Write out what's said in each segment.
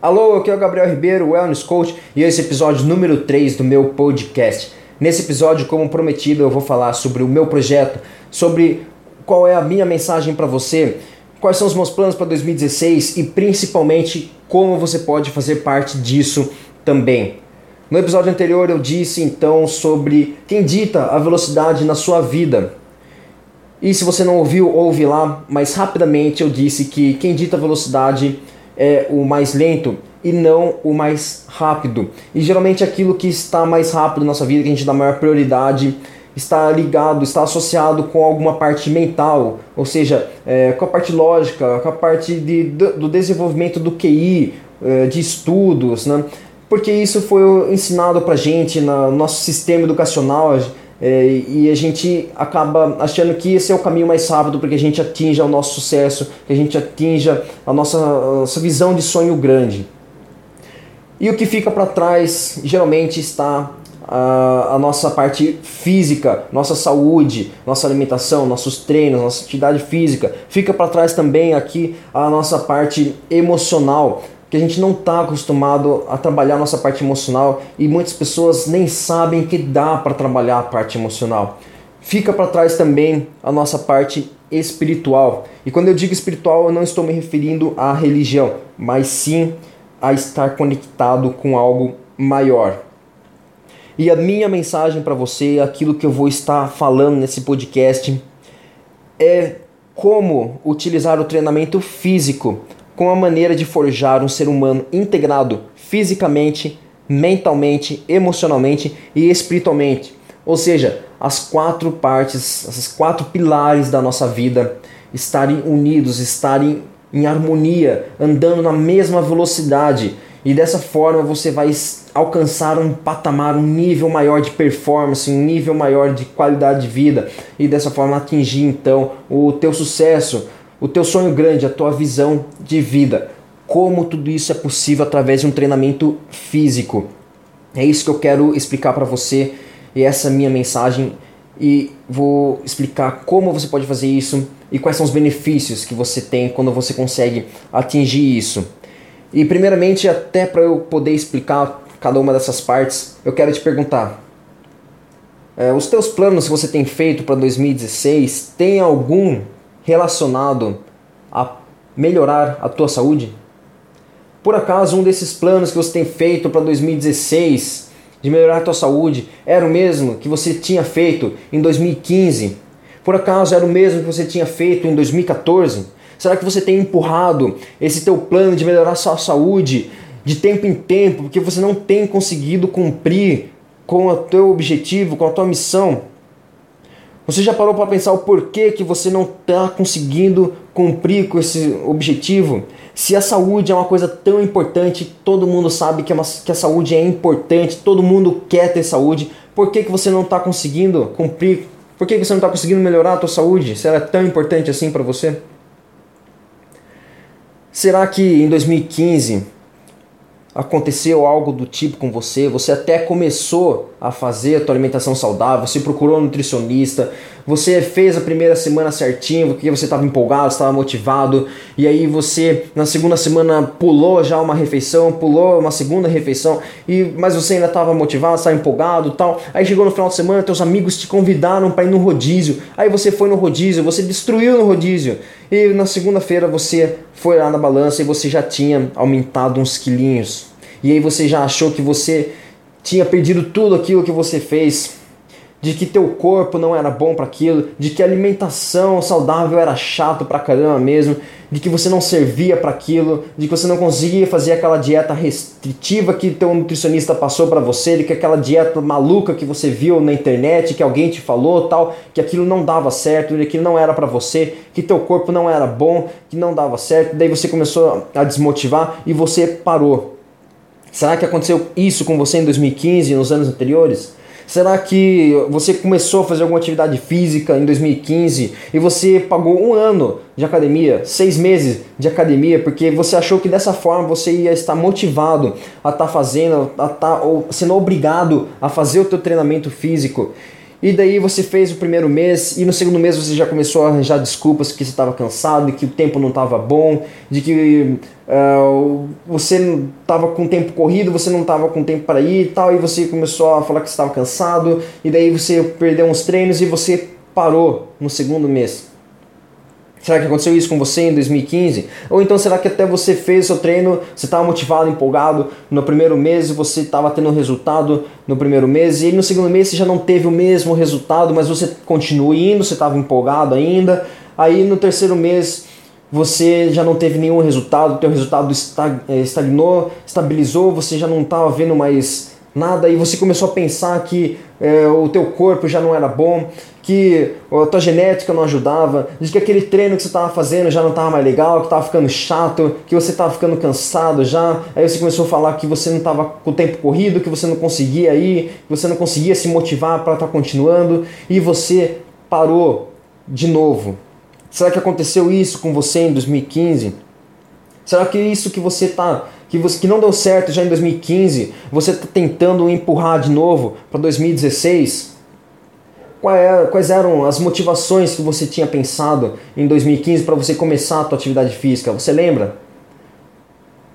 Alô, aqui é o Gabriel Ribeiro, Wellness Coach, e esse é o episódio número 3 do meu podcast. Nesse episódio, como prometido, eu vou falar sobre o meu projeto, sobre qual é a minha mensagem para você, quais são os meus planos para 2016 e principalmente como você pode fazer parte disso também. No episódio anterior eu disse então sobre quem dita a velocidade na sua vida. E se você não ouviu, ouve lá, mas rapidamente eu disse que quem dita a velocidade é o mais lento e não o mais rápido. E geralmente aquilo que está mais rápido na nossa vida, que a gente dá maior prioridade, está ligado, está associado com alguma parte mental, ou seja, é, com a parte lógica, com a parte de, do desenvolvimento do QI, é, de estudos, né? porque isso foi ensinado para gente no nosso sistema educacional é, e a gente acaba achando que esse é o caminho mais rápido para que a gente atinja o nosso sucesso, que a gente atinja a nossa, a nossa visão de sonho grande. E o que fica para trás geralmente está a, a, nossa parte física, nossa saúde, nossa alimentação, nossos treinos, nossa atividade física. Fica para trás também aqui a nossa parte emocional, que a gente não está acostumado a trabalhar a nossa parte emocional e muitas pessoas nem sabem que dá para trabalhar a parte emocional. Fica para trás também a nossa parte espiritual. E quando eu digo espiritual, eu não estou me referindo à religião, mas sim a estar conectado com algo maior. E a minha mensagem para você, aquilo que eu vou estar falando nesse podcast, é como utilizar o treinamento físico com a maneira de forjar um ser humano integrado fisicamente, mentalmente, emocionalmente e espiritualmente. Ou seja, as quatro partes, esses quatro pilares da nossa vida estarem unidos, estarem em harmonia, andando na mesma velocidade. E dessa forma você vai alcançar um patamar, um nível maior de performance, um nível maior de qualidade de vida e dessa forma atingir então o teu sucesso, o teu sonho grande, a tua visão de vida. Como tudo isso é possível através de um treinamento físico. É isso que eu quero explicar para você e essa é a minha mensagem e vou explicar como você pode fazer isso e quais são os benefícios que você tem quando você consegue atingir isso. E primeiramente, até para eu poder explicar cada uma dessas partes, eu quero te perguntar: é, os teus planos que você tem feito para 2016 tem algum relacionado a melhorar a tua saúde? Por acaso um desses planos que você tem feito para 2016 de melhorar a tua saúde era o mesmo que você tinha feito em 2015? Por acaso era o mesmo que você tinha feito em 2014? Será que você tem empurrado esse teu plano de melhorar a sua saúde de tempo em tempo porque você não tem conseguido cumprir com o teu objetivo, com a tua missão? Você já parou para pensar o porquê que você não está conseguindo cumprir com esse objetivo? Se a saúde é uma coisa tão importante, todo mundo sabe que, é uma, que a saúde é importante, todo mundo quer ter saúde, por que, que você não está conseguindo cumprir? Por que, que você não está conseguindo melhorar a tua saúde? Se ela é tão importante assim para você? Será que em 2015 aconteceu algo do tipo com você, você até começou a fazer a tua alimentação saudável, você procurou um nutricionista, você fez a primeira semana certinho, porque você estava empolgado, estava motivado, e aí você na segunda semana pulou já uma refeição, pulou uma segunda refeição, e mas você ainda estava motivado, estava empolgado, tal. Aí chegou no final de semana, teus amigos te convidaram para ir no rodízio. Aí você foi no rodízio, você destruiu no rodízio. E na segunda-feira você foi lá na balança e você já tinha aumentado uns quilinhos. E aí você já achou que você tinha perdido tudo aquilo que você fez, de que teu corpo não era bom para aquilo, de que a alimentação saudável era chato pra caramba mesmo, de que você não servia para aquilo, de que você não conseguia fazer aquela dieta restritiva que teu nutricionista passou para você, de que aquela dieta maluca que você viu na internet, que alguém te falou, tal, que aquilo não dava certo, que aquilo não era para você, que teu corpo não era bom, que não dava certo, daí você começou a desmotivar e você parou. Será que aconteceu isso com você em 2015 e nos anos anteriores? Será que você começou a fazer alguma atividade física em 2015 e você pagou um ano de academia, seis meses de academia, porque você achou que dessa forma você ia estar motivado a estar tá fazendo, a estar tá, sendo obrigado a fazer o teu treinamento físico? E daí você fez o primeiro mês e no segundo mês você já começou a arranjar desculpas que você estava cansado, que o tempo não estava bom, de que uh, você estava com tempo corrido, você não estava com tempo para ir e tal, e você começou a falar que estava cansado, e daí você perdeu uns treinos e você parou no segundo mês. Será que aconteceu isso com você em 2015? Ou então será que até você fez seu treino, você estava motivado, empolgado no primeiro mês, você estava tendo resultado no primeiro mês e no segundo mês você já não teve o mesmo resultado, mas você continua indo, você estava empolgado ainda. Aí no terceiro mês você já não teve nenhum resultado, teu resultado eh, estagnou, estabilizou, você já não estava vendo mais nada e você começou a pensar que é, o teu corpo já não era bom, que a tua genética não ajudava, de que aquele treino que você estava fazendo já não estava mais legal, que estava ficando chato, que você estava ficando cansado já. Aí você começou a falar que você não estava com o tempo corrido, que você não conseguia ir, que você não conseguia se motivar para estar tá continuando e você parou de novo. Será que aconteceu isso com você em 2015? Será que isso que você está que, você, que não deu certo já em 2015, você está tentando empurrar de novo para 2016? É, quais eram as motivações que você tinha pensado em 2015 para você começar a sua atividade física? Você lembra?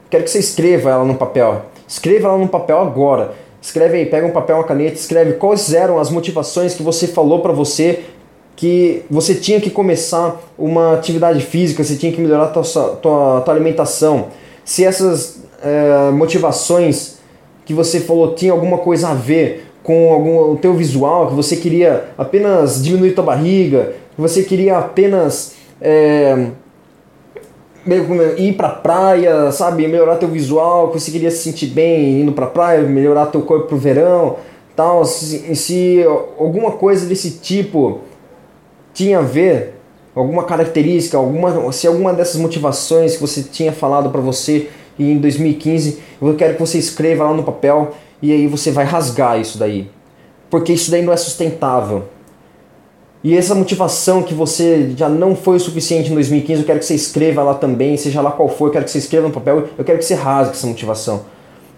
Quero que você escreva ela no papel. Escreva ela no papel agora. Escreve aí, pega um papel, uma caneta, escreve quais eram as motivações que você falou para você que você tinha que começar uma atividade física, você tinha que melhorar a tua, tua, tua alimentação. Se essas é, motivações que você falou tinha alguma coisa a ver com algum, o teu visual, que você queria apenas diminuir tua barriga, que você queria apenas é, ir pra praia, sabe, melhorar teu visual, que você queria se sentir bem indo pra praia, melhorar teu corpo pro verão, tal, se, se alguma coisa desse tipo tinha a ver, alguma característica, alguma, se alguma dessas motivações que você tinha falado para você em 2015, eu quero que você escreva lá no papel e aí você vai rasgar isso daí. Porque isso daí não é sustentável. E essa motivação que você já não foi o suficiente em 2015, eu quero que você escreva lá também, seja lá qual for, eu quero que você escreva no papel, eu quero que você rasgue essa motivação.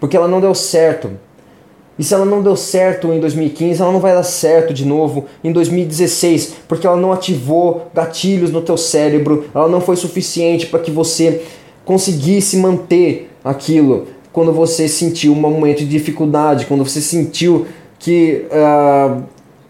Porque ela não deu certo. E se ela não deu certo em 2015, ela não vai dar certo de novo em 2016, porque ela não ativou gatilhos no teu cérebro, ela não foi suficiente para que você conseguisse manter aquilo. Quando você sentiu um momento de dificuldade, quando você sentiu que uh,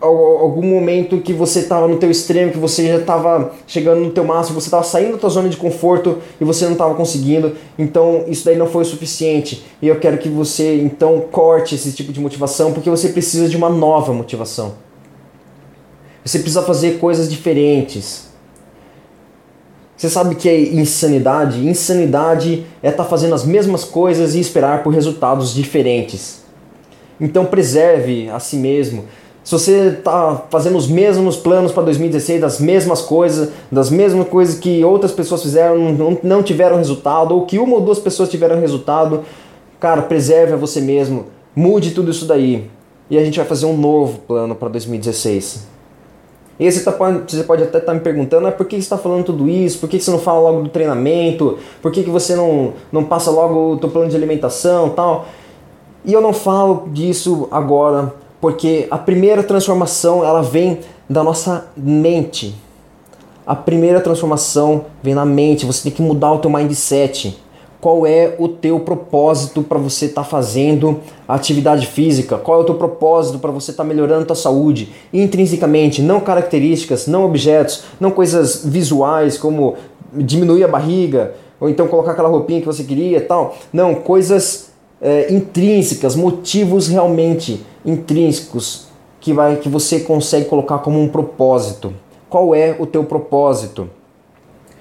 algum momento que você estava no teu extremo, que você já estava chegando no teu máximo, você estava saindo da tua zona de conforto e você não estava conseguindo, então isso daí não foi o suficiente. E eu quero que você então corte esse tipo de motivação, porque você precisa de uma nova motivação. Você precisa fazer coisas diferentes. Você sabe que é insanidade? Insanidade é estar tá fazendo as mesmas coisas e esperar por resultados diferentes. Então preserve a si mesmo. Se você está fazendo os mesmos planos para 2016, das mesmas coisas, das mesmas coisas que outras pessoas fizeram, não, não tiveram resultado, ou que uma ou duas pessoas tiveram resultado, cara, preserve a você mesmo. Mude tudo isso daí. E a gente vai fazer um novo plano para 2016. E você, tá, você pode até estar tá me perguntando, ah, por que você está falando tudo isso? Por que você não fala logo do treinamento? Por que, que você não, não passa logo o teu plano de alimentação tal? E eu não falo disso agora, porque a primeira transformação ela vem da nossa mente. A primeira transformação vem na mente, você tem que mudar o teu mindset. Qual é o teu propósito para você estar tá fazendo atividade física, qual é o teu propósito para você estar tá melhorando a tua saúde, intrinsecamente, não características, não objetos, não coisas visuais como diminuir a barriga, ou então colocar aquela roupinha que você queria tal, não, coisas é, intrínsecas, motivos realmente intrínsecos que, vai, que você consegue colocar como um propósito. Qual é o teu propósito?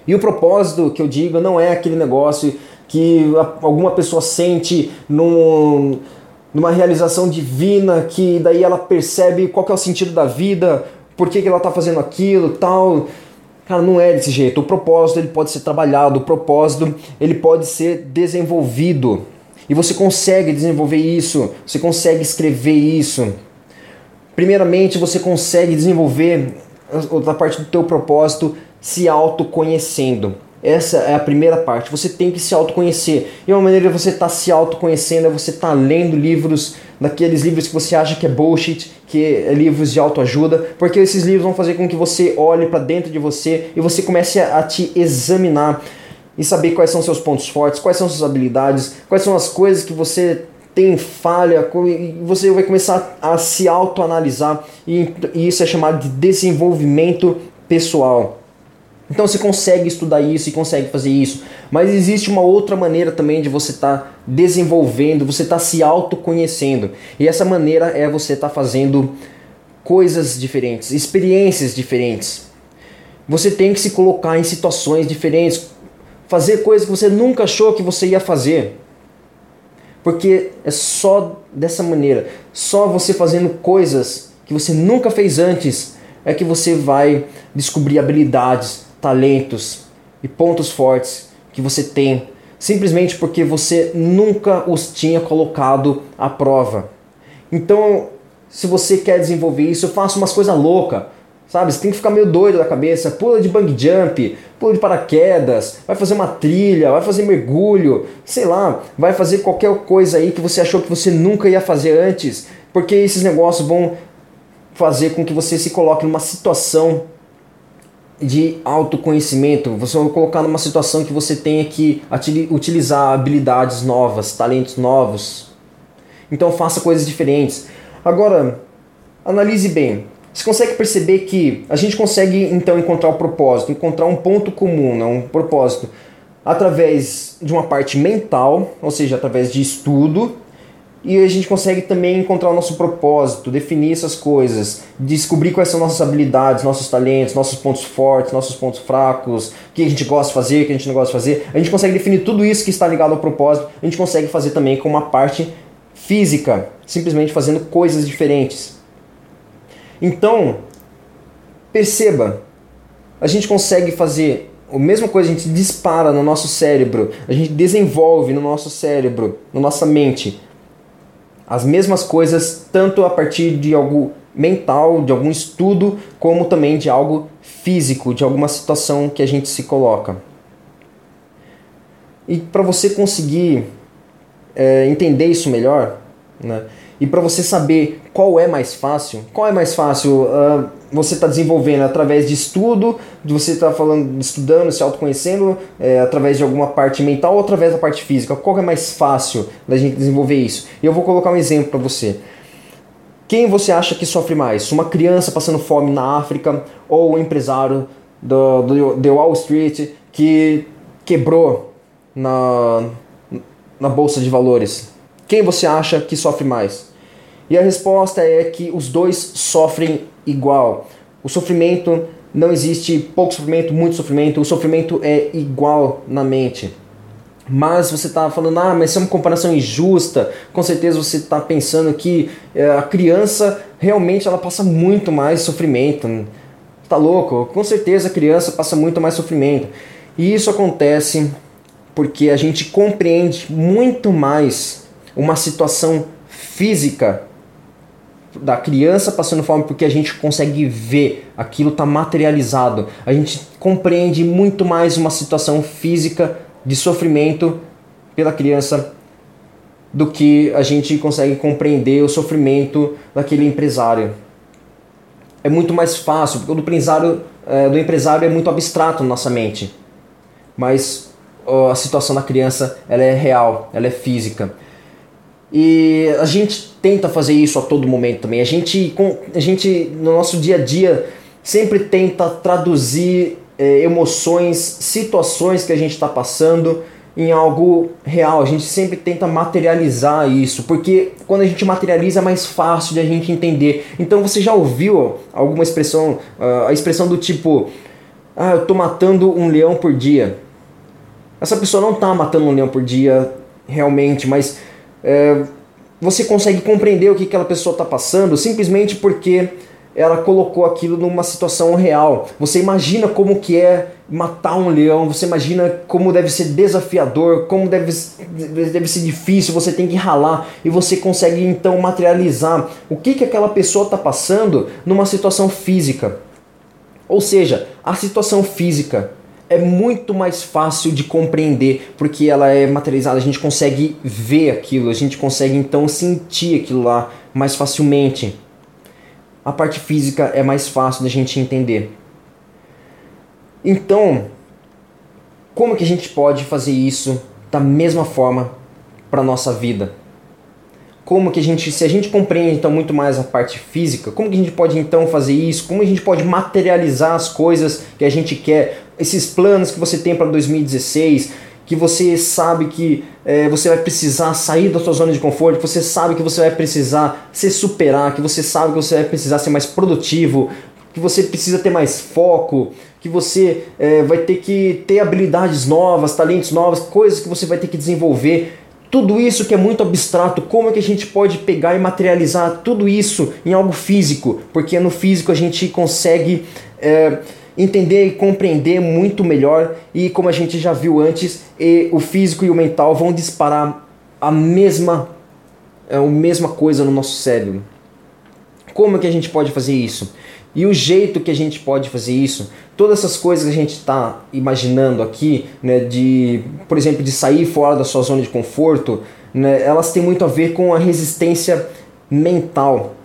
E o propósito que eu digo não é aquele negócio que alguma pessoa sente num, numa realização divina, que daí ela percebe qual é o sentido da vida, por que, que ela está fazendo aquilo, tal. Cara, não é desse jeito. O propósito ele pode ser trabalhado, o propósito ele pode ser desenvolvido. E você consegue desenvolver isso, você consegue escrever isso. Primeiramente, você consegue desenvolver a parte do teu propósito se autoconhecendo. Essa é a primeira parte. Você tem que se autoconhecer. E uma maneira de você estar tá se autoconhecendo é você estar tá lendo livros, daqueles livros que você acha que é bullshit, que é livros de autoajuda, porque esses livros vão fazer com que você olhe para dentro de você e você comece a te examinar e saber quais são seus pontos fortes, quais são suas habilidades, quais são as coisas que você tem falha, e você vai começar a se autoanalisar e isso é chamado de desenvolvimento pessoal. Então você consegue estudar isso e consegue fazer isso. Mas existe uma outra maneira também de você estar tá desenvolvendo, você estar tá se autoconhecendo. E essa maneira é você estar tá fazendo coisas diferentes, experiências diferentes. Você tem que se colocar em situações diferentes, fazer coisas que você nunca achou que você ia fazer. Porque é só dessa maneira, só você fazendo coisas que você nunca fez antes, é que você vai descobrir habilidades, talentos e pontos fortes que você tem, simplesmente porque você nunca os tinha colocado à prova. Então, se você quer desenvolver isso, faça umas coisas loucas, sabe? Você tem que ficar meio doido da cabeça, pula de bang jump, pula de paraquedas, vai fazer uma trilha, vai fazer mergulho, sei lá, vai fazer qualquer coisa aí que você achou que você nunca ia fazer antes, porque esses negócios vão fazer com que você se coloque numa situação de autoconhecimento, você vai colocar numa situação que você tenha que utilizar habilidades novas, talentos novos. Então faça coisas diferentes. Agora, analise bem. Você consegue perceber que a gente consegue então encontrar o propósito, encontrar um ponto comum, um propósito, através de uma parte mental, ou seja, através de estudo, e a gente consegue também encontrar o nosso propósito, definir essas coisas, descobrir quais são nossas habilidades, nossos talentos, nossos pontos fortes, nossos pontos fracos, o que a gente gosta de fazer, o que a gente não gosta de fazer. A gente consegue definir tudo isso que está ligado ao propósito, a gente consegue fazer também com uma parte física, simplesmente fazendo coisas diferentes. Então, perceba, a gente consegue fazer a mesma coisa, a gente dispara no nosso cérebro, a gente desenvolve no nosso cérebro, na nossa mente, as mesmas coisas, tanto a partir de algo mental, de algum estudo, como também de algo físico, de alguma situação que a gente se coloca. E para você conseguir é, entender isso melhor, né, e para você saber qual é mais fácil, qual é mais fácil uh, você está desenvolvendo através de estudo, de você estar tá falando, estudando, se autoconhecendo, é, através de alguma parte mental ou através da parte física? Qual é mais fácil da gente desenvolver isso? E eu vou colocar um exemplo para você. Quem você acha que sofre mais? Uma criança passando fome na África ou um empresário do, do, do Wall Street que quebrou na, na bolsa de valores? Quem você acha que sofre mais? E a resposta é que os dois sofrem igual. O sofrimento não existe pouco sofrimento, muito sofrimento, o sofrimento é igual na mente. Mas você está falando, ah, mas isso é uma comparação injusta. Com certeza você está pensando que é, a criança realmente ela passa muito mais sofrimento. Tá louco? Com certeza a criança passa muito mais sofrimento. E isso acontece porque a gente compreende muito mais uma situação física da criança passando fome porque a gente consegue ver, aquilo está materializado. A gente compreende muito mais uma situação física de sofrimento pela criança do que a gente consegue compreender o sofrimento daquele empresário. É muito mais fácil, porque o do empresário, é, do empresário é muito abstrato na nossa mente. Mas a situação da criança ela é real, ela é física. E a gente tenta fazer isso a todo momento também. A gente, a gente no nosso dia a dia, sempre tenta traduzir é, emoções, situações que a gente está passando em algo real. A gente sempre tenta materializar isso, porque quando a gente materializa é mais fácil de a gente entender. Então você já ouviu alguma expressão, uh, a expressão do tipo, ah, eu tô matando um leão por dia. Essa pessoa não tá matando um leão por dia realmente, mas é, você consegue compreender o que aquela pessoa está passando simplesmente porque ela colocou aquilo numa situação real. Você imagina como que é matar um leão, você imagina como deve ser desafiador, como deve, deve ser difícil, você tem que ralar e você consegue então materializar o que, que aquela pessoa está passando numa situação física. Ou seja, a situação física é muito mais fácil de compreender, porque ela é materializada, a gente consegue ver aquilo, a gente consegue então sentir aquilo lá mais facilmente. A parte física é mais fácil da gente entender. Então, como que a gente pode fazer isso da mesma forma para nossa vida? Como que a gente, se a gente compreende então muito mais a parte física, como que a gente pode então fazer isso? Como a gente pode materializar as coisas que a gente quer? Esses planos que você tem para 2016, que você sabe que é, você vai precisar sair da sua zona de conforto, que você sabe que você vai precisar se superar, que você sabe que você vai precisar ser mais produtivo, que você precisa ter mais foco, que você é, vai ter que ter habilidades novas, talentos novos, coisas que você vai ter que desenvolver tudo isso que é muito abstrato, como é que a gente pode pegar e materializar tudo isso em algo físico? Porque no físico a gente consegue é, entender e compreender muito melhor e como a gente já viu antes, o físico e o mental vão disparar a mesma, é, a mesma coisa no nosso cérebro. Como que a gente pode fazer isso? E o jeito que a gente pode fazer isso, todas essas coisas que a gente está imaginando aqui, né, de, por exemplo, de sair fora da sua zona de conforto, né, elas têm muito a ver com a resistência mental.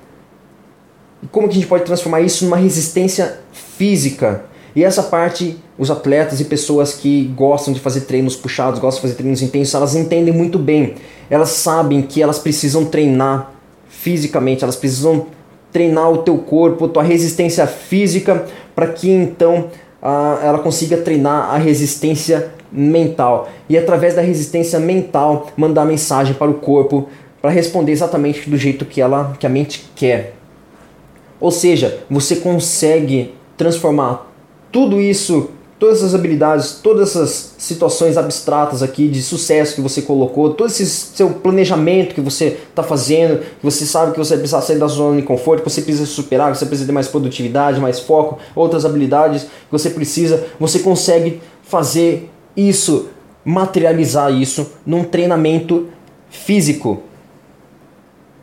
Como que a gente pode transformar isso numa resistência física? E essa parte, os atletas e pessoas que gostam de fazer treinos puxados, gostam de fazer treinos intensos, elas entendem muito bem. Elas sabem que elas precisam treinar fisicamente, elas precisam treinar o teu corpo, tua resistência física, para que então uh, ela consiga treinar a resistência mental. E através da resistência mental, mandar mensagem para o corpo para responder exatamente do jeito que ela que a mente quer. Ou seja, você consegue transformar tudo isso todas essas habilidades, todas essas situações abstratas aqui de sucesso que você colocou, todo esse seu planejamento que você está fazendo, que você sabe que você precisa sair da zona de conforto, que você precisa superar, que você precisa ter mais produtividade, mais foco, outras habilidades que você precisa, você consegue fazer isso, materializar isso num treinamento físico.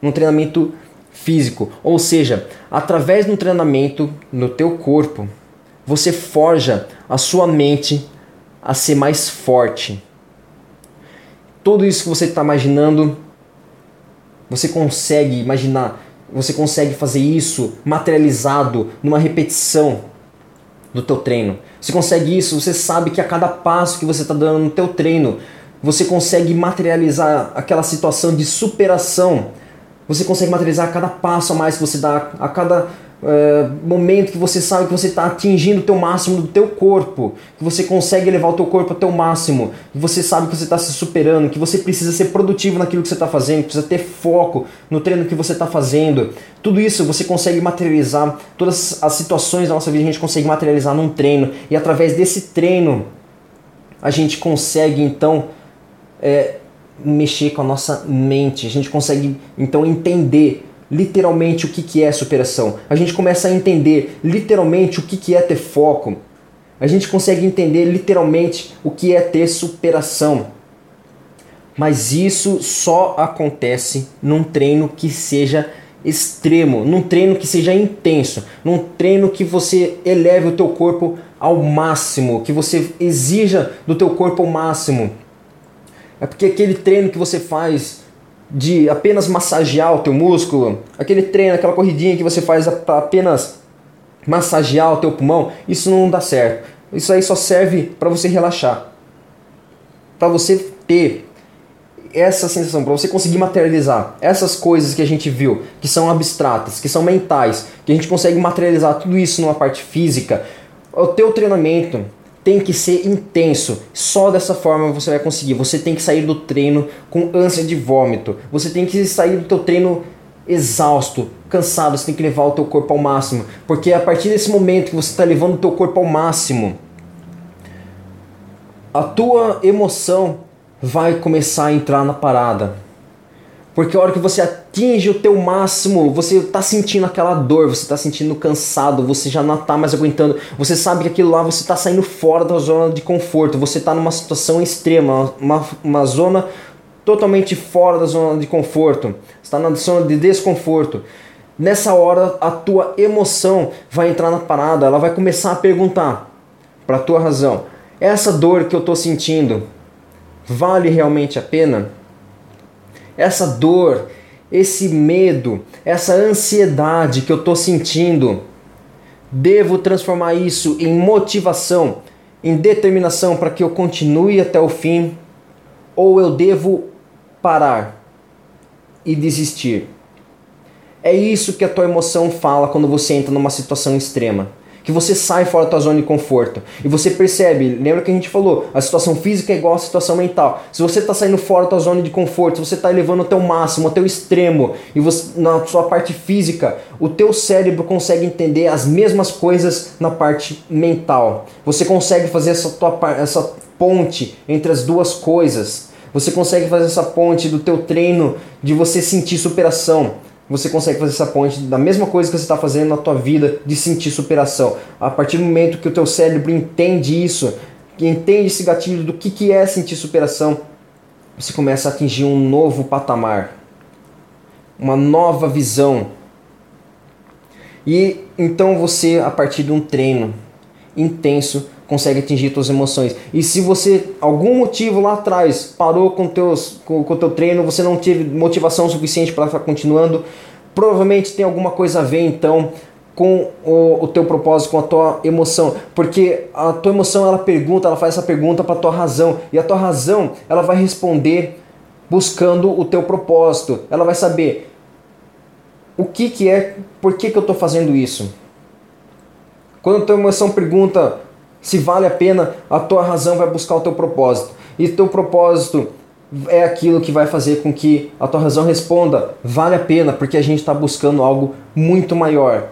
Num treinamento físico, ou seja, através um treinamento no teu corpo, você forja a sua mente a ser mais forte. Tudo isso que você está imaginando, você consegue imaginar, você consegue fazer isso materializado numa repetição do teu treino. Você consegue isso, você sabe que a cada passo que você está dando no teu treino, você consegue materializar aquela situação de superação. Você consegue materializar a cada passo a mais que você dá, a cada é, momento que você sabe que você está atingindo o teu máximo do teu corpo, que você consegue levar o teu corpo ao teu máximo, que você sabe que você está se superando, que você precisa ser produtivo naquilo que você está fazendo, precisa ter foco no treino que você está fazendo. Tudo isso você consegue materializar, todas as situações da nossa vida a gente consegue materializar num treino e através desse treino a gente consegue então é, mexer com a nossa mente, a gente consegue então entender literalmente o que, que é superação. A gente começa a entender literalmente o que, que é ter foco. A gente consegue entender literalmente o que é ter superação. Mas isso só acontece num treino que seja extremo, num treino que seja intenso, num treino que você eleve o teu corpo ao máximo, que você exija do teu corpo ao máximo. É porque aquele treino que você faz de apenas massagear o teu músculo, aquele treino, aquela corridinha que você faz para apenas massagear o teu pulmão, isso não dá certo. Isso aí só serve para você relaxar. Para você ter essa sensação, para você conseguir materializar essas coisas que a gente viu, que são abstratas, que são mentais, que a gente consegue materializar tudo isso numa parte física. O teu treinamento, tem que ser intenso. Só dessa forma você vai conseguir. Você tem que sair do treino com ânsia de vômito. Você tem que sair do teu treino exausto, cansado. Você tem que levar o teu corpo ao máximo, porque a partir desse momento que você está levando o teu corpo ao máximo, a tua emoção vai começar a entrar na parada. Porque a hora que você atinge o teu máximo, você está sentindo aquela dor, você está sentindo cansado, você já não está mais aguentando, você sabe que aquilo lá você está saindo fora da zona de conforto, você está numa situação extrema, uma, uma zona totalmente fora da zona de conforto, está na zona de desconforto. Nessa hora a tua emoção vai entrar na parada, ela vai começar a perguntar para tua razão: essa dor que eu estou sentindo vale realmente a pena? Essa dor, esse medo, essa ansiedade que eu estou sentindo, devo transformar isso em motivação, em determinação para que eu continue até o fim? Ou eu devo parar e desistir? É isso que a tua emoção fala quando você entra numa situação extrema que você sai fora da tua zona de conforto. E você percebe, lembra que a gente falou, a situação física é igual à situação mental. Se você está saindo fora da tua zona de conforto, você está elevando até o máximo, até o extremo, e você, na sua parte física, o teu cérebro consegue entender as mesmas coisas na parte mental. Você consegue fazer essa, tua, essa ponte entre as duas coisas. Você consegue fazer essa ponte do teu treino de você sentir superação você consegue fazer essa ponte da mesma coisa que você está fazendo na tua vida de sentir superação. A partir do momento que o teu cérebro entende isso, que entende esse gatilho do que, que é sentir superação, você começa a atingir um novo patamar, uma nova visão. E então você, a partir de um treino intenso, consegue atingir suas emoções. E se você, algum motivo lá atrás, parou com, teus, com, com o teu treino, você não teve motivação suficiente para estar continuando, provavelmente tem alguma coisa a ver então com o, o teu propósito, com a tua emoção, porque a tua emoção ela pergunta, ela faz essa pergunta para a tua razão e a tua razão ela vai responder buscando o teu propósito. Ela vai saber o que que é, por que que eu estou fazendo isso. Quando a tua emoção pergunta se vale a pena, a tua razão vai buscar o teu propósito. E teu propósito é aquilo que vai fazer com que a tua razão responda: vale a pena, porque a gente está buscando algo muito maior.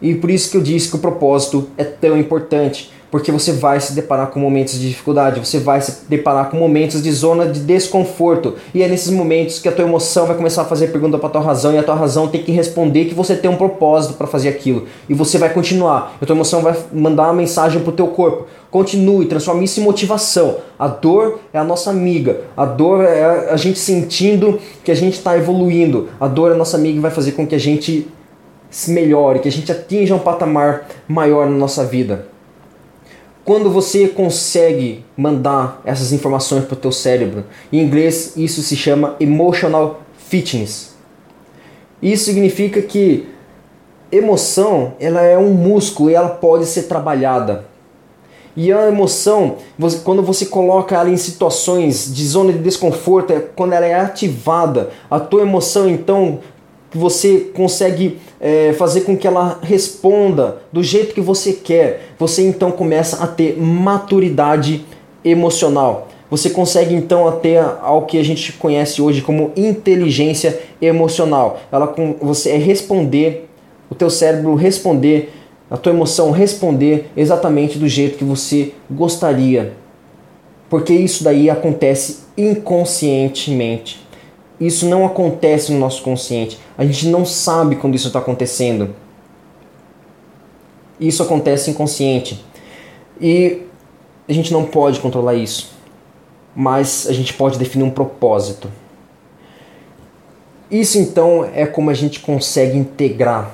E por isso que eu disse que o propósito é tão importante porque você vai se deparar com momentos de dificuldade, você vai se deparar com momentos de zona de desconforto. E é nesses momentos que a tua emoção vai começar a fazer pergunta para tua razão e a tua razão tem que responder que você tem um propósito para fazer aquilo. E você vai continuar. A tua emoção vai mandar uma mensagem pro teu corpo. Continue, transforme isso em motivação. A dor é a nossa amiga. A dor é a gente sentindo que a gente está evoluindo. A dor é a nossa amiga e vai fazer com que a gente se melhore, que a gente atinja um patamar maior na nossa vida. Quando você consegue mandar essas informações para o teu cérebro, em inglês isso se chama emotional fitness. Isso significa que emoção ela é um músculo e ela pode ser trabalhada. E a emoção, você, quando você coloca ela em situações de zona de desconforto, é quando ela é ativada, a tua emoção então você consegue é, fazer com que ela responda do jeito que você quer, você então começa a ter maturidade emocional. Você consegue então ter ao que a gente conhece hoje como inteligência emocional. Ela com você é responder, o teu cérebro responder, a tua emoção responder exatamente do jeito que você gostaria. Porque isso daí acontece inconscientemente. Isso não acontece no nosso consciente. A gente não sabe quando isso está acontecendo. Isso acontece inconsciente. E a gente não pode controlar isso. Mas a gente pode definir um propósito. Isso então é como a gente consegue integrar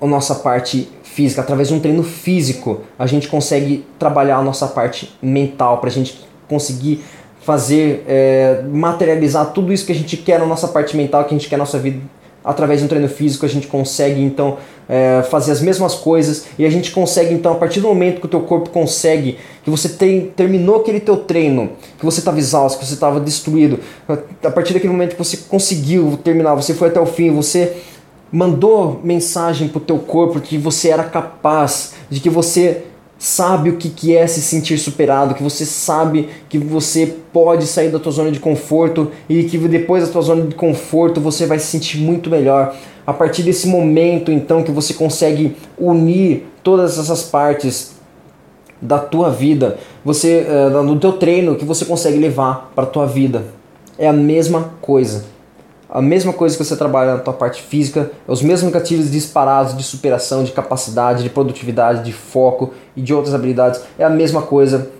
a nossa parte física. Através de um treino físico, a gente consegue trabalhar a nossa parte mental para a gente conseguir fazer, é, materializar tudo isso que a gente quer na nossa parte mental, que a gente quer na nossa vida. Através de um treino físico a gente consegue então é, fazer as mesmas coisas e a gente consegue então a partir do momento que o teu corpo consegue que você tem, terminou aquele teu treino que você estava exausto que você estava destruído a partir daquele momento que você conseguiu terminar você foi até o fim você mandou mensagem para o teu corpo de que você era capaz de que você sabe o que, que é se sentir superado, que você sabe que você pode sair da tua zona de conforto e que depois da tua zona de conforto você vai se sentir muito melhor. A partir desse momento, então, que você consegue unir todas essas partes da tua vida, você no teu treino que você consegue levar para tua vida. É a mesma coisa a mesma coisa que você trabalha na tua parte física, os mesmos gatilhos disparados de superação, de capacidade, de produtividade, de foco e de outras habilidades, é a mesma coisa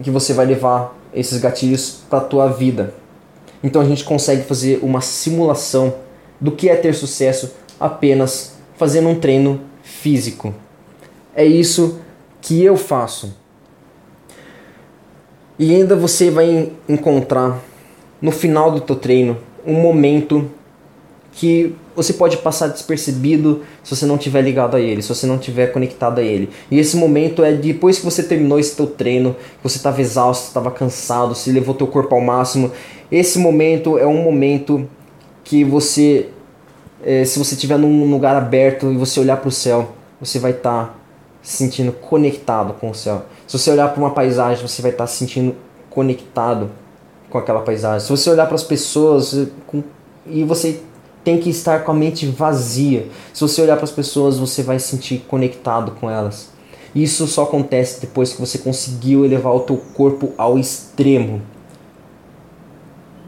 que você vai levar esses gatilhos para a tua vida. Então a gente consegue fazer uma simulação do que é ter sucesso apenas fazendo um treino físico. É isso que eu faço E ainda você vai encontrar no final do teu treino um momento que você pode passar despercebido se você não tiver ligado a ele, se você não tiver conectado a ele. E esse momento é depois que você terminou esse teu treino, que você estava exausto, estava cansado, se levou teu corpo ao máximo. Esse momento é um momento que você, é, se você estiver num lugar aberto e você olhar para o céu, você vai estar tá se sentindo conectado com o céu. Se você olhar para uma paisagem, você vai estar tá se sentindo conectado com aquela paisagem. Se você olhar para as pessoas com, e você tem que estar com a mente vazia. Se você olhar para as pessoas, você vai se sentir conectado com elas. Isso só acontece depois que você conseguiu elevar o teu corpo ao extremo.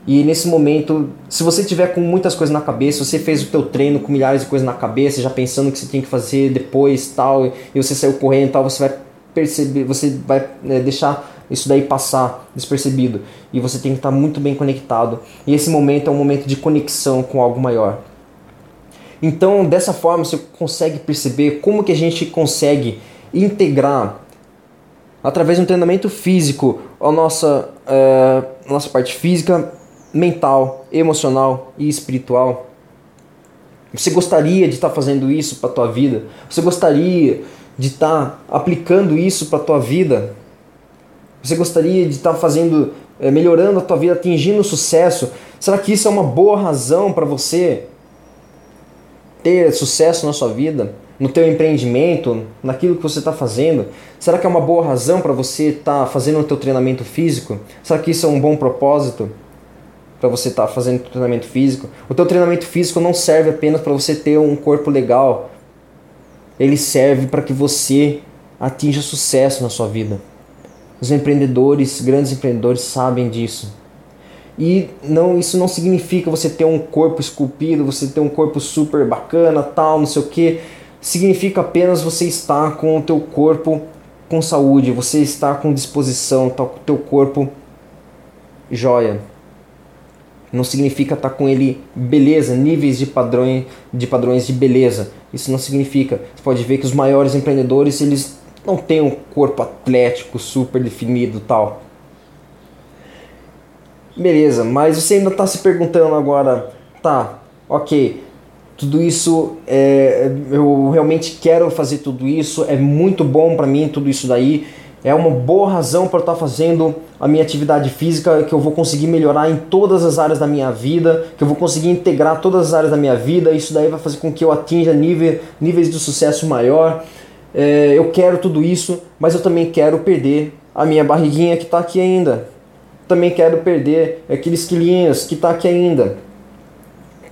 E nesse momento, se você tiver com muitas coisas na cabeça, você fez o teu treino com milhares de coisas na cabeça, já pensando o que você tem que fazer depois, tal, e você saiu correndo, tal, você vai perceber, você vai né, deixar isso daí passar despercebido. E você tem que estar muito bem conectado. E esse momento é um momento de conexão com algo maior. Então, dessa forma, você consegue perceber como que a gente consegue integrar através de um treinamento físico a nossa, é, nossa parte física, mental, emocional e espiritual. Você gostaria de estar fazendo isso para a tua vida? Você gostaria de estar aplicando isso para a tua vida? Você gostaria de estar fazendo, é, melhorando a tua vida, atingindo sucesso? Será que isso é uma boa razão para você ter sucesso na sua vida, no teu empreendimento, naquilo que você está fazendo? Será que é uma boa razão para você estar fazendo o teu treinamento físico? Será que isso é um bom propósito para você estar fazendo treinamento físico? O teu treinamento físico não serve apenas para você ter um corpo legal. Ele serve para que você atinja sucesso na sua vida. Os empreendedores, grandes empreendedores sabem disso. E não, isso não significa você ter um corpo esculpido, você ter um corpo super bacana, tal, não sei o que. Significa apenas você estar com o teu corpo com saúde, você estar com disposição, tá com o teu corpo joia. Não significa estar com ele beleza, níveis de padrões de padrões de beleza. Isso não significa. Você pode ver que os maiores empreendedores, eles não tem um corpo atlético super definido tal. Beleza, mas você ainda está se perguntando agora, tá, ok, tudo isso, é, eu realmente quero fazer tudo isso, é muito bom para mim tudo isso daí, é uma boa razão para estar tá fazendo a minha atividade física, que eu vou conseguir melhorar em todas as áreas da minha vida, que eu vou conseguir integrar todas as áreas da minha vida, isso daí vai fazer com que eu atinja nível, níveis de sucesso maior é, eu quero tudo isso, mas eu também quero perder a minha barriguinha que está aqui ainda. Também quero perder aqueles quilinhos que está aqui ainda.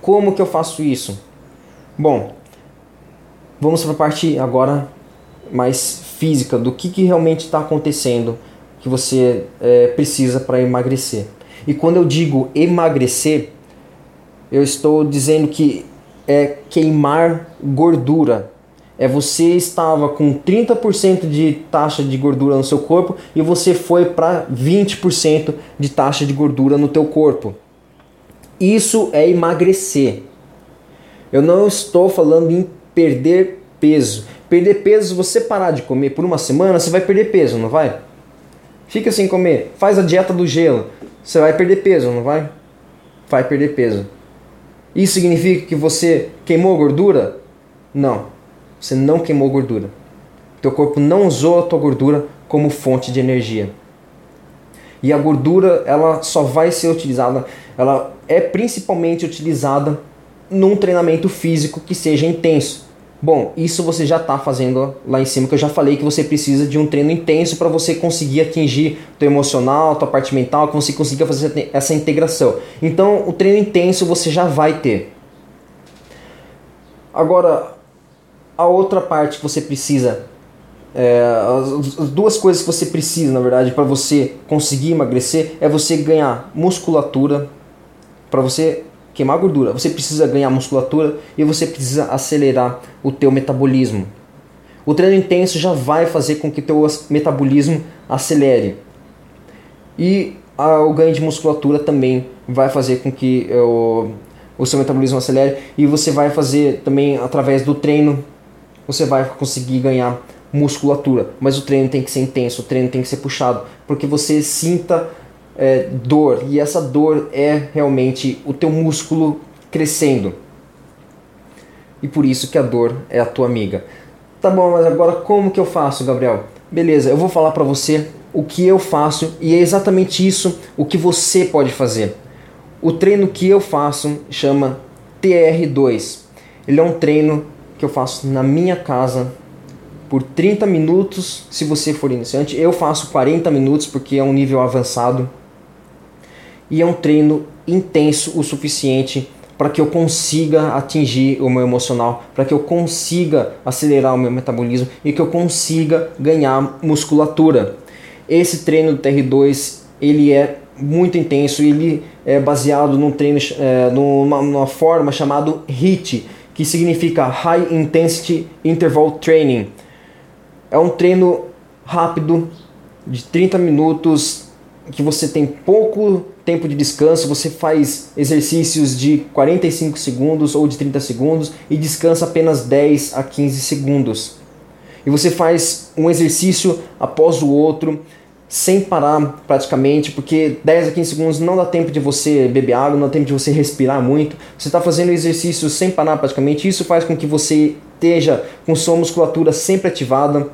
Como que eu faço isso? Bom, vamos para a parte agora mais física do que, que realmente está acontecendo que você é, precisa para emagrecer. E quando eu digo emagrecer, eu estou dizendo que é queimar gordura é você estava com 30% de taxa de gordura no seu corpo e você foi para 20% de taxa de gordura no teu corpo. Isso é emagrecer. Eu não estou falando em perder peso. Perder peso, você parar de comer por uma semana, você vai perder peso, não vai? Fica sem comer, faz a dieta do gelo, você vai perder peso, não vai? Vai perder peso. Isso significa que você queimou gordura? Não. Você não queimou gordura. Teu corpo não usou a tua gordura como fonte de energia. E a gordura, ela só vai ser utilizada, ela é principalmente utilizada num treinamento físico que seja intenso. Bom, isso você já está fazendo lá em cima, que eu já falei que você precisa de um treino intenso para você conseguir atingir teu emocional, tua parte mental, que você consiga fazer essa integração. Então, o treino intenso você já vai ter. Agora, a outra parte que você precisa, é, as, as, duas coisas que você precisa, na verdade, para você conseguir emagrecer é você ganhar musculatura, para você queimar gordura. Você precisa ganhar musculatura e você precisa acelerar o teu metabolismo. O treino intenso já vai fazer com que teu metabolismo acelere. E a, o ganho de musculatura também vai fazer com que o, o seu metabolismo acelere e você vai fazer também através do treino você vai conseguir ganhar musculatura, mas o treino tem que ser intenso, o treino tem que ser puxado, porque você sinta é, dor e essa dor é realmente o teu músculo crescendo. E por isso que a dor é a tua amiga. Tá bom, mas agora como que eu faço, Gabriel? Beleza, eu vou falar para você o que eu faço e é exatamente isso o que você pode fazer. O treino que eu faço chama TR2. Ele é um treino que eu faço na minha casa por 30 minutos, se você for iniciante. Eu faço 40 minutos porque é um nível avançado. E é um treino intenso o suficiente para que eu consiga atingir o meu emocional, para que eu consiga acelerar o meu metabolismo e que eu consiga ganhar musculatura. Esse treino do TR2 ele é muito intenso, ele é baseado num treino, é, numa, numa forma chamada HIIT, que significa High Intensity Interval Training. É um treino rápido de 30 minutos que você tem pouco tempo de descanso, você faz exercícios de 45 segundos ou de 30 segundos e descansa apenas 10 a 15 segundos. E você faz um exercício após o outro, sem parar praticamente, porque 10 a 15 segundos não dá tempo de você beber água, não dá tempo de você respirar muito. Você está fazendo exercício sem parar praticamente, isso faz com que você esteja com sua musculatura sempre ativada.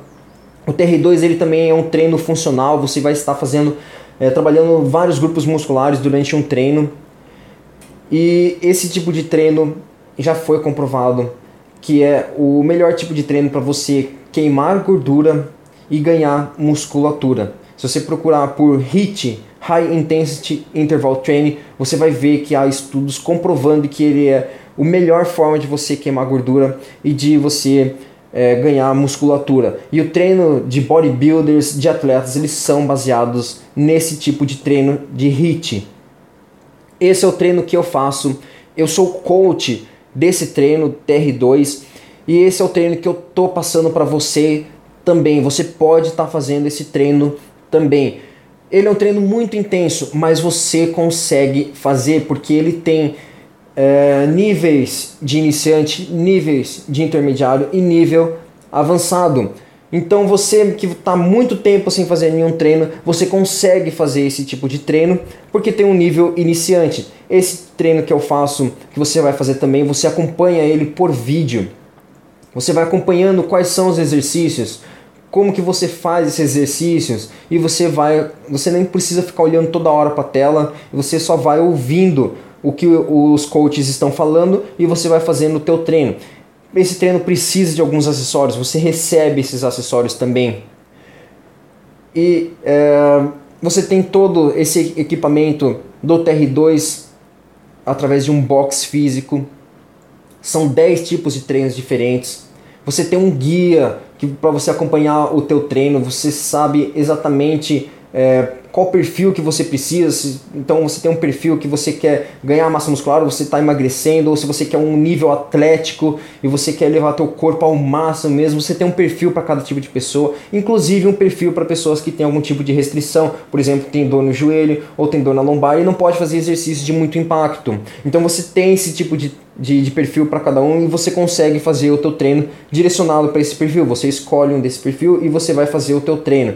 O TR2 ele também é um treino funcional, você vai estar fazendo é, trabalhando vários grupos musculares durante um treino. E esse tipo de treino já foi comprovado que é o melhor tipo de treino para você queimar gordura e ganhar musculatura. Se você procurar por HIIT, High Intensity Interval Training, você vai ver que há estudos comprovando que ele é a melhor forma de você queimar gordura e de você é, ganhar musculatura. E o treino de bodybuilders, de atletas, eles são baseados nesse tipo de treino de HIIT. Esse é o treino que eu faço. Eu sou coach desse treino TR2 e esse é o treino que eu tô passando para você também. Você pode estar tá fazendo esse treino também. Ele é um treino muito intenso, mas você consegue fazer porque ele tem é, níveis de iniciante, níveis de intermediário e nível avançado. Então você que está muito tempo sem fazer nenhum treino, você consegue fazer esse tipo de treino porque tem um nível iniciante. Esse treino que eu faço, que você vai fazer também, você acompanha ele por vídeo. Você vai acompanhando quais são os exercícios, como que você faz esses exercícios e você vai, você nem precisa ficar olhando toda hora para a tela, você só vai ouvindo o que os coaches estão falando e você vai fazendo o teu treino. Esse treino precisa de alguns acessórios, você recebe esses acessórios também. E é, você tem todo esse equipamento do TR2 através de um box físico. São 10 tipos de treinos diferentes. Você tem um guia para você acompanhar o teu treino, você sabe exatamente é, qual perfil que você precisa. Então você tem um perfil que você quer ganhar massa muscular, você está emagrecendo, ou se você quer um nível atlético e você quer levar teu corpo ao máximo mesmo, você tem um perfil para cada tipo de pessoa, inclusive um perfil para pessoas que têm algum tipo de restrição, por exemplo, tem dor no joelho ou tem dor na lombar e não pode fazer exercício de muito impacto. Então você tem esse tipo de de, de, perfil para cada um e você consegue fazer o teu treino direcionado para esse perfil. Você escolhe um desse perfil e você vai fazer o teu treino.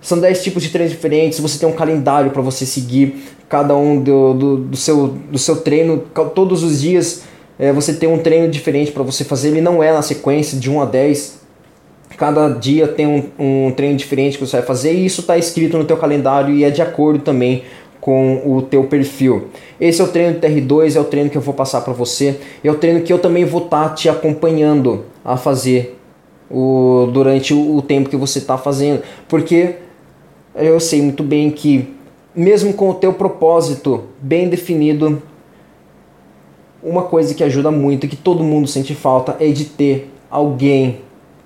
São 10 tipos de treinos diferentes, você tem um calendário para você seguir cada um do, do, do, seu, do seu treino. Todos os dias é, você tem um treino diferente para você fazer, ele não é na sequência de 1 a 10. Cada dia tem um, um treino diferente que você vai fazer e isso está escrito no teu calendário e é de acordo também com o teu perfil. Esse é o treino do TR2, é o treino que eu vou passar para você, é o treino que eu também vou estar tá te acompanhando a fazer o, durante o, o tempo que você está fazendo, porque eu sei muito bem que, mesmo com o teu propósito bem definido, uma coisa que ajuda muito, que todo mundo sente falta, é de ter alguém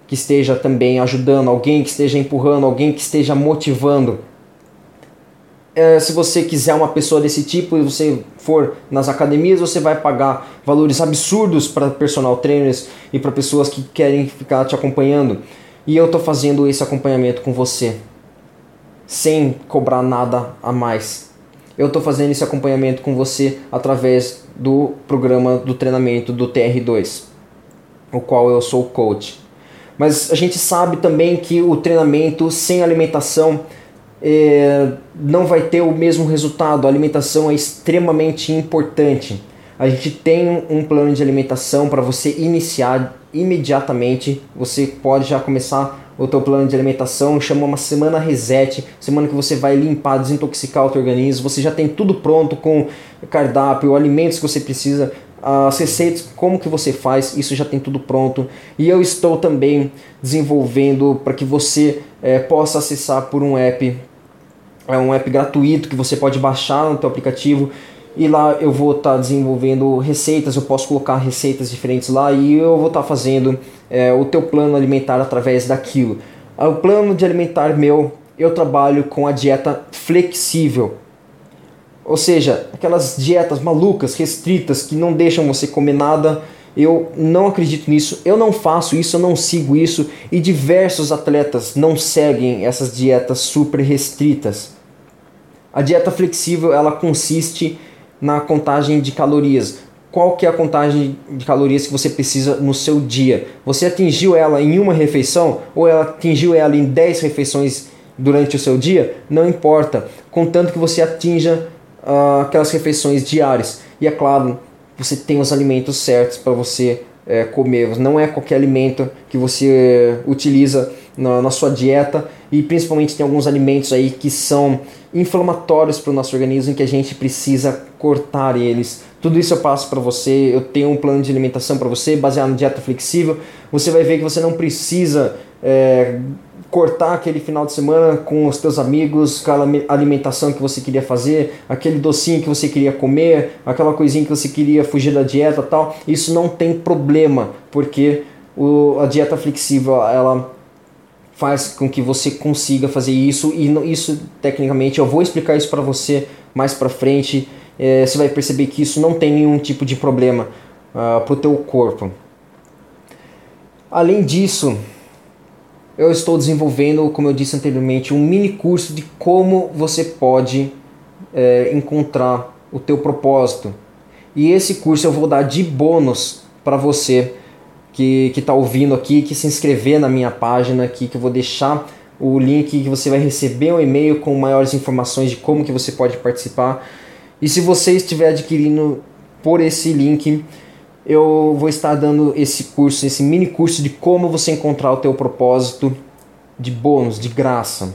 que esteja também ajudando, alguém que esteja empurrando, alguém que esteja motivando. É, se você quiser uma pessoa desse tipo e você for nas academias, você vai pagar valores absurdos para personal trainers e para pessoas que querem ficar te acompanhando. E eu estou fazendo esse acompanhamento com você sem cobrar nada a mais. Eu estou fazendo esse acompanhamento com você através do programa do treinamento do TR2, o qual eu sou coach. Mas a gente sabe também que o treinamento sem alimentação é, não vai ter o mesmo resultado. A alimentação é extremamente importante. A gente tem um plano de alimentação para você iniciar imediatamente. Você pode já começar o teu plano de alimentação, chama uma semana reset, semana que você vai limpar, desintoxicar o teu organismo. Você já tem tudo pronto com cardápio, alimentos que você precisa, as receitas, como que você faz, isso já tem tudo pronto. E eu estou também desenvolvendo para que você é, possa acessar por um app, é um app gratuito que você pode baixar no teu aplicativo e lá eu vou estar tá desenvolvendo receitas, eu posso colocar receitas diferentes lá e eu vou estar tá fazendo é, o teu plano alimentar através daquilo. Ah, o plano de alimentar meu, eu trabalho com a dieta flexível. Ou seja, aquelas dietas malucas, restritas, que não deixam você comer nada. Eu não acredito nisso, eu não faço isso, eu não sigo isso e diversos atletas não seguem essas dietas super restritas. A dieta flexível ela consiste na contagem de calorias. Qual que é a contagem de calorias que você precisa no seu dia? Você atingiu ela em uma refeição ou ela atingiu ela em 10 refeições durante o seu dia? Não importa, contanto que você atinja uh, aquelas refeições diárias. E é claro, você tem os alimentos certos para você é, comer. Não é qualquer alimento que você utiliza na, na, sua dieta e principalmente tem alguns alimentos aí que são inflamatórios para o nosso organismo que a gente precisa cortar eles. Tudo isso eu passo para você. Eu tenho um plano de alimentação para você baseado na dieta flexível. Você vai ver que você não precisa é, cortar aquele final de semana com os teus amigos, aquela alimentação que você queria fazer, aquele docinho que você queria comer, aquela coisinha que você queria fugir da dieta tal. Isso não tem problema, porque o, a dieta flexível ela faz com que você consiga fazer isso e isso tecnicamente eu vou explicar isso para você mais para frente. É, você vai perceber que isso não tem nenhum tipo de problema uh, para o teu corpo. Além disso, eu estou desenvolvendo, como eu disse anteriormente, um mini curso de como você pode é, encontrar o teu propósito. E esse curso eu vou dar de bônus para você que está ouvindo aqui, que se inscrever na minha página aqui, que eu vou deixar o link que você vai receber um e-mail com maiores informações de como que você pode participar. E se você estiver adquirindo por esse link, eu vou estar dando esse curso, esse mini curso de como você encontrar o teu propósito de bônus, de graça.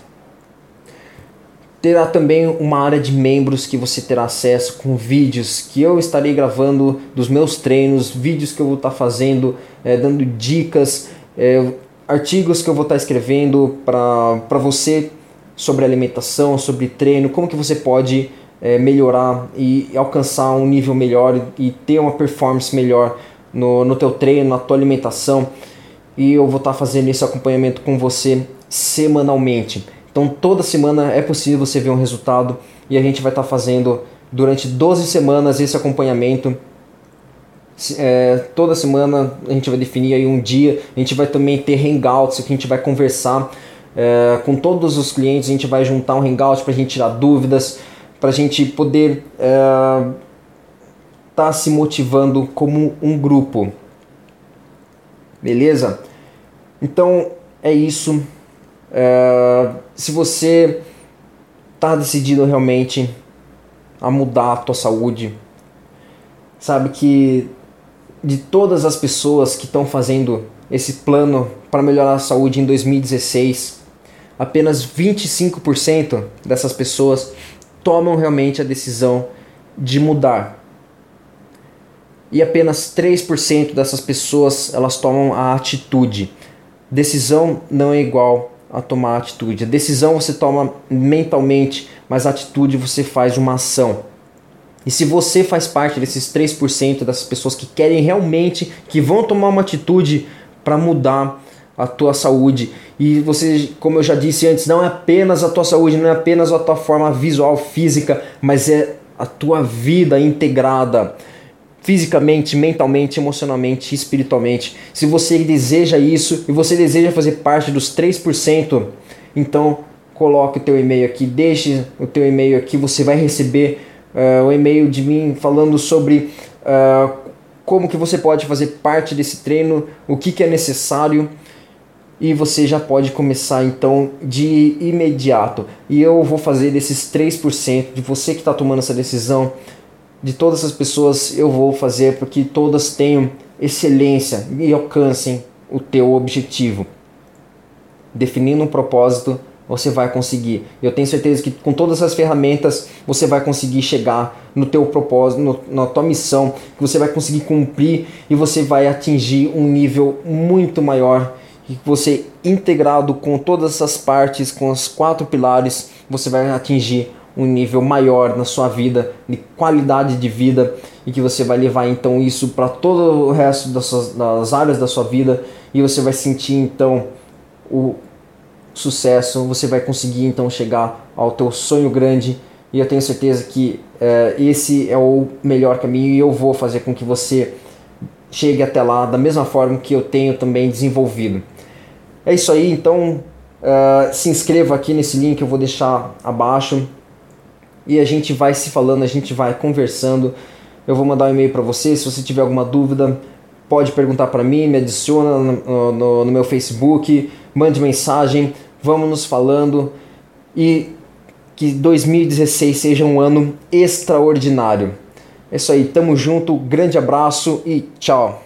Terá também uma área de membros que você terá acesso com vídeos que eu estarei gravando dos meus treinos, vídeos que eu vou estar fazendo, é, dando dicas, é, artigos que eu vou estar escrevendo para você sobre alimentação, sobre treino, como que você pode é, melhorar e alcançar um nível melhor e ter uma performance melhor no, no teu treino, na tua alimentação. E eu vou estar fazendo esse acompanhamento com você semanalmente. Então toda semana é possível você ver um resultado e a gente vai estar fazendo durante 12 semanas esse acompanhamento. É, toda semana a gente vai definir aí um dia, a gente vai também ter hangouts que a gente vai conversar é, com todos os clientes, a gente vai juntar um hangout para a gente tirar dúvidas, para a gente poder estar é, tá se motivando como um grupo. Beleza? Então é isso. É, se você está decidido realmente a mudar a tua saúde, sabe que de todas as pessoas que estão fazendo esse plano para melhorar a saúde em 2016, apenas 25% dessas pessoas tomam realmente a decisão de mudar. E apenas 3% dessas pessoas elas tomam a atitude. Decisão não é igual a tomar atitude. A decisão você toma mentalmente, mas a atitude você faz uma ação. E se você faz parte desses 3% das pessoas que querem realmente, que vão tomar uma atitude para mudar a tua saúde, e você, como eu já disse antes, não é apenas a tua saúde, não é apenas a tua forma visual, física, mas é a tua vida integrada fisicamente, mentalmente, emocionalmente, espiritualmente. Se você deseja isso e você deseja fazer parte dos 3%, então coloque o teu e-mail aqui, deixe o teu e-mail aqui, você vai receber uh, o e-mail de mim falando sobre uh, como que você pode fazer parte desse treino, o que, que é necessário e você já pode começar então de imediato. E eu vou fazer desses 3% de você que está tomando essa decisão, de todas as pessoas, eu vou fazer porque todas tenham excelência e alcancem o teu objetivo. Definindo um propósito, você vai conseguir. Eu tenho certeza que com todas as ferramentas você vai conseguir chegar no teu propósito, no, na tua missão, que você vai conseguir cumprir e você vai atingir um nível muito maior e você integrado com todas essas partes, com os quatro pilares, você vai atingir um nível maior na sua vida, de qualidade de vida e que você vai levar então isso para todo o resto das, suas, das áreas da sua vida e você vai sentir então o sucesso, você vai conseguir então chegar ao teu sonho grande e eu tenho certeza que é, esse é o melhor caminho e eu vou fazer com que você chegue até lá da mesma forma que eu tenho também desenvolvido. É isso aí, então uh, se inscreva aqui nesse link que eu vou deixar abaixo e a gente vai se falando, a gente vai conversando. Eu vou mandar um e-mail para você, se você tiver alguma dúvida, pode perguntar para mim, me adiciona no, no, no meu Facebook, mande mensagem, vamos nos falando e que 2016 seja um ano extraordinário. É isso aí, tamo junto, grande abraço e tchau.